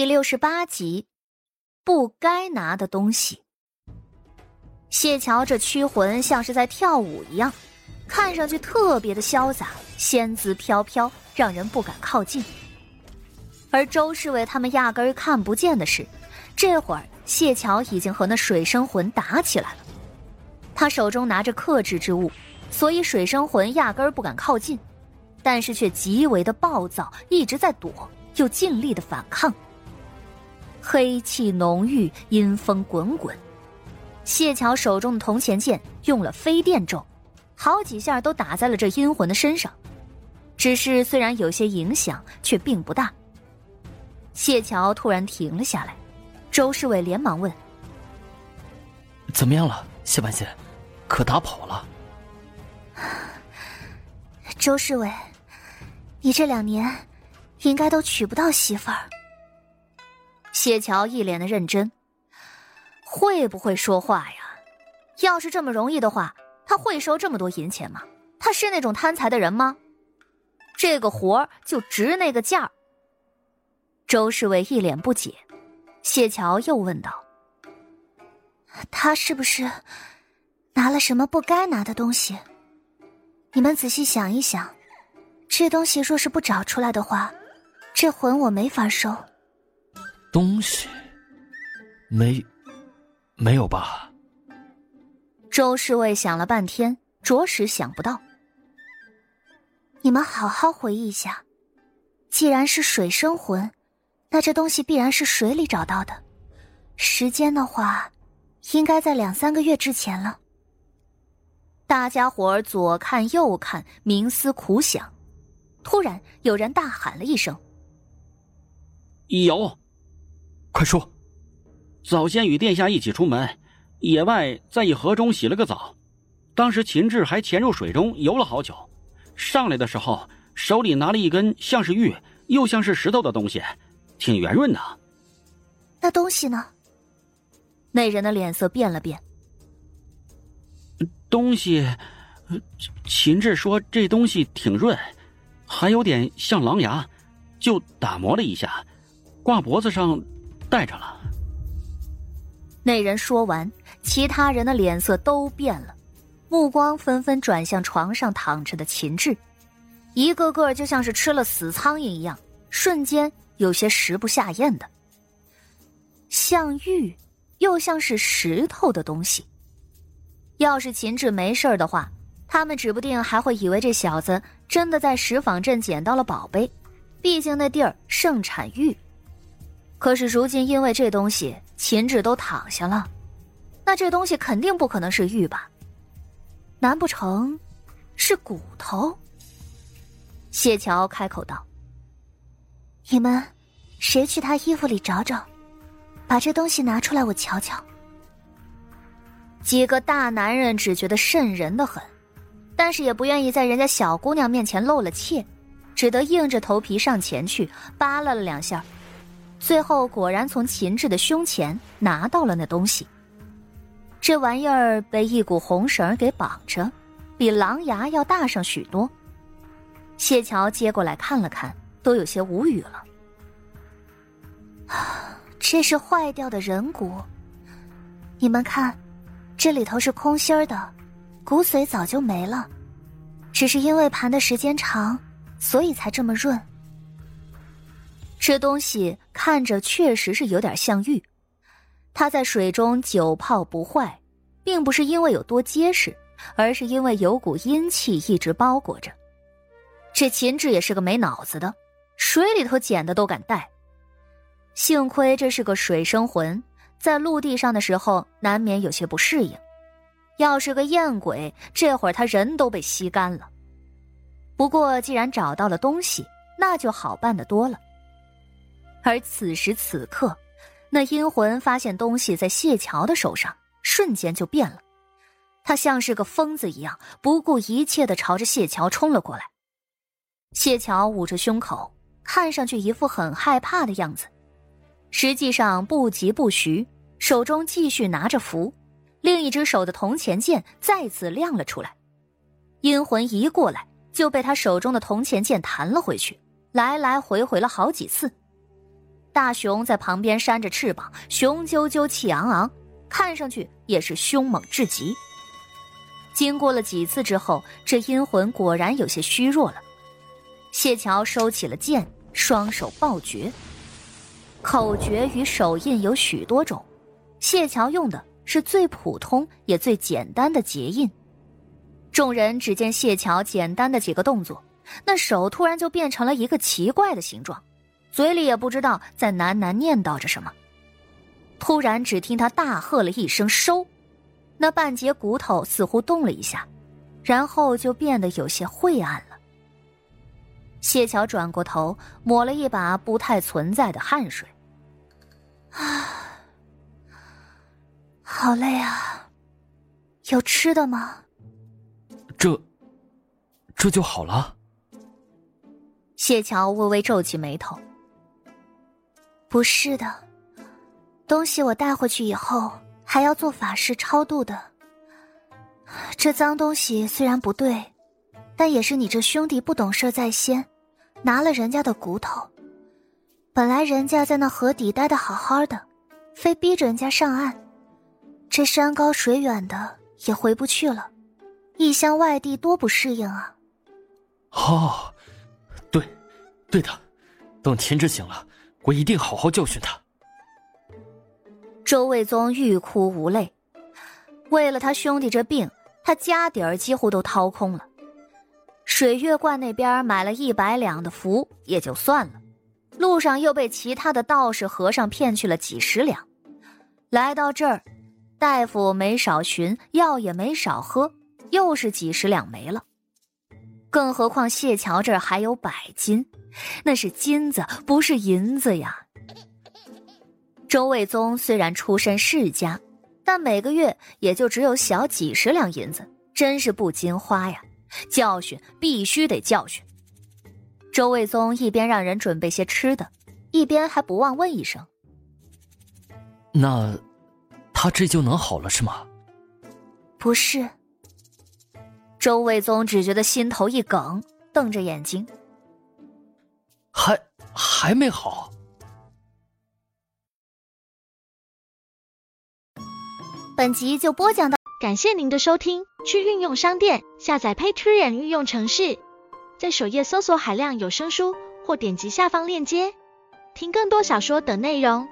第六十八集，不该拿的东西。谢桥这驱魂像是在跳舞一样，看上去特别的潇洒，仙姿飘飘，让人不敢靠近。而周侍卫他们压根儿看不见的是，这会儿谢桥已经和那水生魂打起来了。他手中拿着克制之物，所以水生魂压根儿不敢靠近，但是却极为的暴躁，一直在躲，又尽力的反抗。黑气浓郁，阴风滚滚。谢桥手中的铜钱剑用了飞电咒，好几下都打在了这阴魂的身上。只是虽然有些影响，却并不大。谢桥突然停了下来，周侍卫连忙问：“怎么样了，谢半仙？可打跑了？” 周侍卫，你这两年应该都娶不到媳妇儿。谢桥一脸的认真，会不会说话呀？要是这么容易的话，他会收这么多银钱吗？他是那种贪财的人吗？这个活儿就值那个价儿。周侍卫一脸不解，谢桥又问道：“他是不是拿了什么不该拿的东西？你们仔细想一想，这东西若是不找出来的话，这魂我没法收。”东西，没，没有吧？周侍卫想了半天，着实想不到。你们好好回忆一下，既然是水生魂，那这东西必然是水里找到的。时间的话，应该在两三个月之前了。大家伙儿左看右看，冥思苦想，突然有人大喊了一声：“有！”快说！早先与殿下一起出门，野外在一河中洗了个澡，当时秦志还潜入水中游了好久，上来的时候手里拿了一根像是玉又像是石头的东西，挺圆润的。那东西呢？那人的脸色变了变。东西，秦志说这东西挺润，还有点像狼牙，就打磨了一下，挂脖子上。带着了。那人说完，其他人的脸色都变了，目光纷纷转向床上躺着的秦志，一个个就像是吃了死苍蝇一样，瞬间有些食不下咽的。像玉，又像是石头的东西。要是秦志没事的话，他们指不定还会以为这小子真的在石坊镇捡到了宝贝，毕竟那地儿盛产玉。可是如今，因为这东西，秦志都躺下了，那这东西肯定不可能是玉吧？难不成是骨头？谢桥开口道：“你们谁去他衣服里找找，把这东西拿出来，我瞧瞧。”几个大男人只觉得瘆人的很，但是也不愿意在人家小姑娘面前露了怯，只得硬着头皮上前去扒拉了两下。最后果然从秦志的胸前拿到了那东西。这玩意儿被一股红绳给绑着，比狼牙要大上许多。谢桥接过来看了看，都有些无语了。这是坏掉的人骨，你们看，这里头是空心儿的，骨髓早就没了，只是因为盘的时间长，所以才这么润。这东西看着确实是有点像玉，它在水中久泡不坏，并不是因为有多结实，而是因为有股阴气一直包裹着。这秦志也是个没脑子的，水里头捡的都敢带。幸亏这是个水生魂，在陆地上的时候难免有些不适应。要是个艳鬼，这会儿他人都被吸干了。不过既然找到了东西，那就好办的多了。而此时此刻，那阴魂发现东西在谢桥的手上，瞬间就变了。他像是个疯子一样，不顾一切的朝着谢桥冲了过来。谢桥捂着胸口，看上去一副很害怕的样子，实际上不疾不徐，手中继续拿着符，另一只手的铜钱剑再次亮了出来。阴魂一过来，就被他手中的铜钱剑弹了回去，来来回回了好几次。大熊在旁边扇着翅膀，雄赳赳气昂昂，看上去也是凶猛至极。经过了几次之后，这阴魂果然有些虚弱了。谢桥收起了剑，双手抱诀。口诀与手印有许多种，谢桥用的是最普通也最简单的结印。众人只见谢桥简单的几个动作，那手突然就变成了一个奇怪的形状，嘴里也不知道在喃喃念叨着什么。突然，只听他大喝了一声“收”，那半截骨头似乎动了一下，然后就变得有些晦暗了。谢桥转过头，抹了一把不太存在的汗水。啊，好累啊！有吃的吗？这，这就好了。谢桥微微皱起眉头。不是的，东西我带回去以后还要做法事超度的。这脏东西虽然不对，但也是你这兄弟不懂事在先。拿了人家的骨头，本来人家在那河底待的好好的，非逼着人家上岸，这山高水远的也回不去了，异乡外地多不适应啊！哦，对，对的，等秦志醒了，我一定好好教训他。周卫宗欲哭无泪，为了他兄弟这病，他家底儿几乎都掏空了。水月观那边买了一百两的符也就算了，路上又被其他的道士和尚骗去了几十两。来到这儿，大夫没少寻，药也没少喝，又是几十两没了。更何况谢桥这儿还有百金，那是金子，不是银子呀。周卫宗虽然出身世家，但每个月也就只有小几十两银子，真是不禁花呀。教训必须得教训。周卫宗一边让人准备些吃的，一边还不忘问一声：“那他这就能好了是吗？”“不是。”周卫宗只觉得心头一梗，瞪着眼睛：“还还没好。”本集就播讲到。感谢您的收听，去运用商店下载 Patreon 运用城市，在首页搜索海量有声书，或点击下方链接听更多小说等内容。